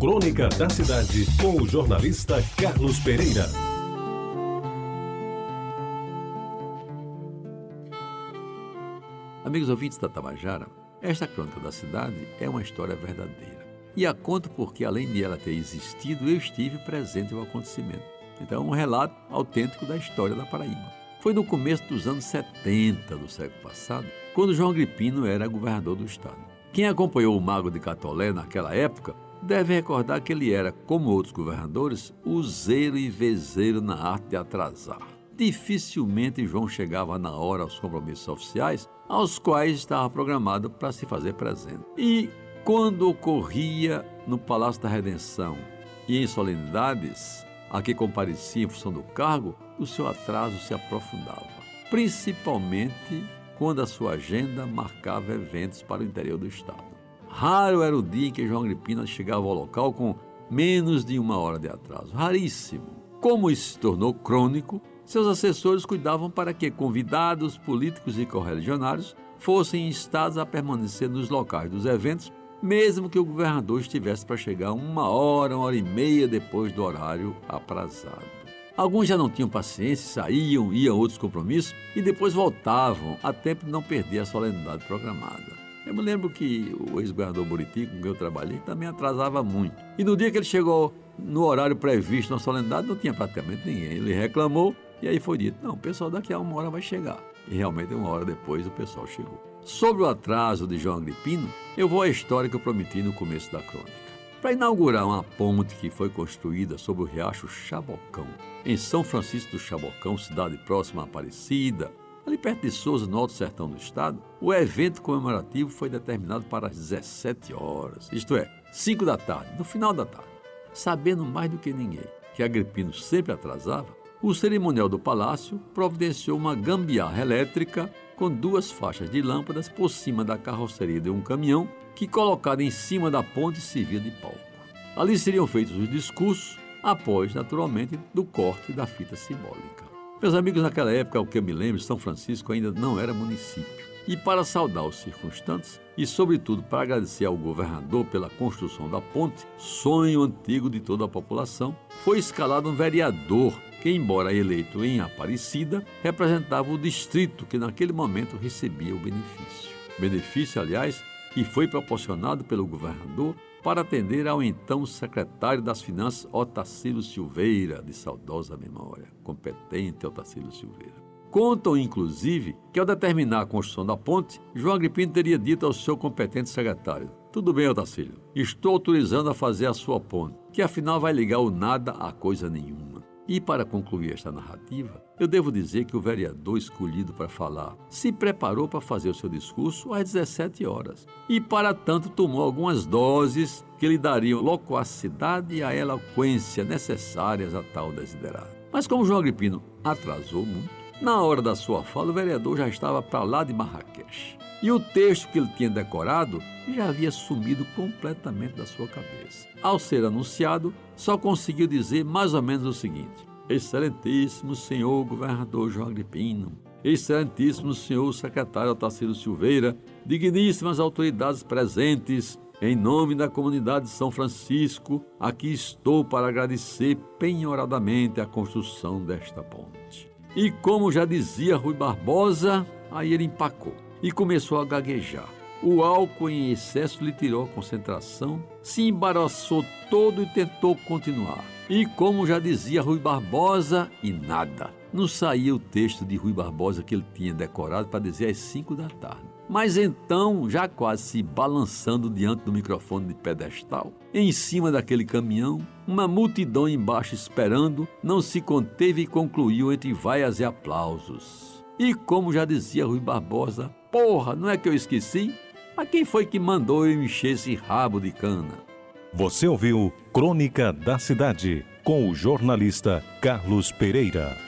Crônica da Cidade, com o jornalista Carlos Pereira. Amigos ouvintes da Tabajara, esta crônica da cidade é uma história verdadeira. E a conto porque, além de ela ter existido, eu estive presente no acontecimento. Então, é um relato autêntico da história da Paraíba. Foi no começo dos anos 70 do século passado, quando João Gripino era governador do estado. Quem acompanhou o Mago de Catolé naquela época deve recordar que ele era, como outros governadores, useiro e vezeiro na arte de atrasar. Dificilmente João chegava na hora aos compromissos oficiais, aos quais estava programado para se fazer presente. E quando ocorria no Palácio da Redenção e em solenidades a que comparecia em função do cargo, o seu atraso se aprofundava, principalmente quando a sua agenda marcava eventos para o interior do estado. Raro era o dia em que João Agripina chegava ao local com menos de uma hora de atraso. Raríssimo. Como isso se tornou crônico, seus assessores cuidavam para que convidados, políticos e correligionários fossem instados a permanecer nos locais dos eventos, mesmo que o governador estivesse para chegar uma hora, uma hora e meia depois do horário aprazado. Alguns já não tinham paciência, saíam, iam a outros compromissos e depois voltavam a tempo de não perder a solenidade programada. Eu me lembro que o ex-governador Buriti, com quem eu trabalhei, também atrasava muito. E no dia que ele chegou no horário previsto na solenidade, não tinha praticamente ninguém. Ele reclamou e aí foi dito: não, o pessoal daqui a uma hora vai chegar. E realmente, uma hora depois, o pessoal chegou. Sobre o atraso de João Agripino, eu vou à história que eu prometi no começo da crônica. Para inaugurar uma ponte que foi construída sobre o riacho Chabocão, em São Francisco do Chabocão, cidade próxima a Aparecida, Ali perto de Souza, no Alto Sertão do Estado, o evento comemorativo foi determinado para as 17 horas, isto é, 5 da tarde, no final da tarde. Sabendo mais do que ninguém que Agripino sempre atrasava, o cerimonial do palácio providenciou uma gambiarra elétrica com duas faixas de lâmpadas por cima da carroceria de um caminhão que, colocado em cima da ponte, servia de palco. Ali seriam feitos os discursos, após, naturalmente, do corte da fita simbólica. Meus amigos, naquela época, ao que eu me lembro, São Francisco ainda não era município. E para saudar os circunstantes e, sobretudo, para agradecer ao governador pela construção da ponte, sonho antigo de toda a população, foi escalado um vereador que, embora eleito em Aparecida, representava o distrito que naquele momento recebia o benefício. Benefício, aliás, que foi proporcionado pelo governador para atender ao então secretário das Finanças Otacílio Silveira, de saudosa memória, competente Otacílio Silveira. Contam, inclusive, que ao determinar a construção da ponte, João Agripino teria dito ao seu competente secretário: Tudo bem, Otacílio, estou autorizando a fazer a sua ponte, que afinal vai ligar o nada a coisa nenhuma. E para concluir esta narrativa, eu devo dizer que o vereador escolhido para falar se preparou para fazer o seu discurso às 17 horas e, para tanto, tomou algumas doses que lhe dariam loquacidade e a eloquência necessárias a tal desiderado. Mas como João Agripino atrasou muito, na hora da sua fala, o vereador já estava para lá de Marrakech. E o texto que ele tinha decorado já havia sumido completamente da sua cabeça. Ao ser anunciado, só conseguiu dizer mais ou menos o seguinte: Excelentíssimo senhor governador João Agripino, Excelentíssimo senhor secretário Otacílio Silveira, digníssimas autoridades presentes, em nome da comunidade de São Francisco, aqui estou para agradecer penhoradamente a construção desta ponte. E como já dizia Rui Barbosa, aí ele empacou e começou a gaguejar. O álcool em excesso lhe tirou a concentração, se embaraçou todo e tentou continuar. E como já dizia Rui Barbosa, e nada. Não saía o texto de Rui Barbosa que ele tinha decorado para dizer às 5 da tarde. Mas então, já quase se balançando diante do microfone de pedestal, em cima daquele caminhão, uma multidão embaixo esperando, não se conteve e concluiu entre vaias e aplausos. E como já dizia Rui Barbosa, porra, não é que eu esqueci? Mas quem foi que mandou eu encher esse rabo de cana? Você ouviu Crônica da Cidade com o jornalista Carlos Pereira.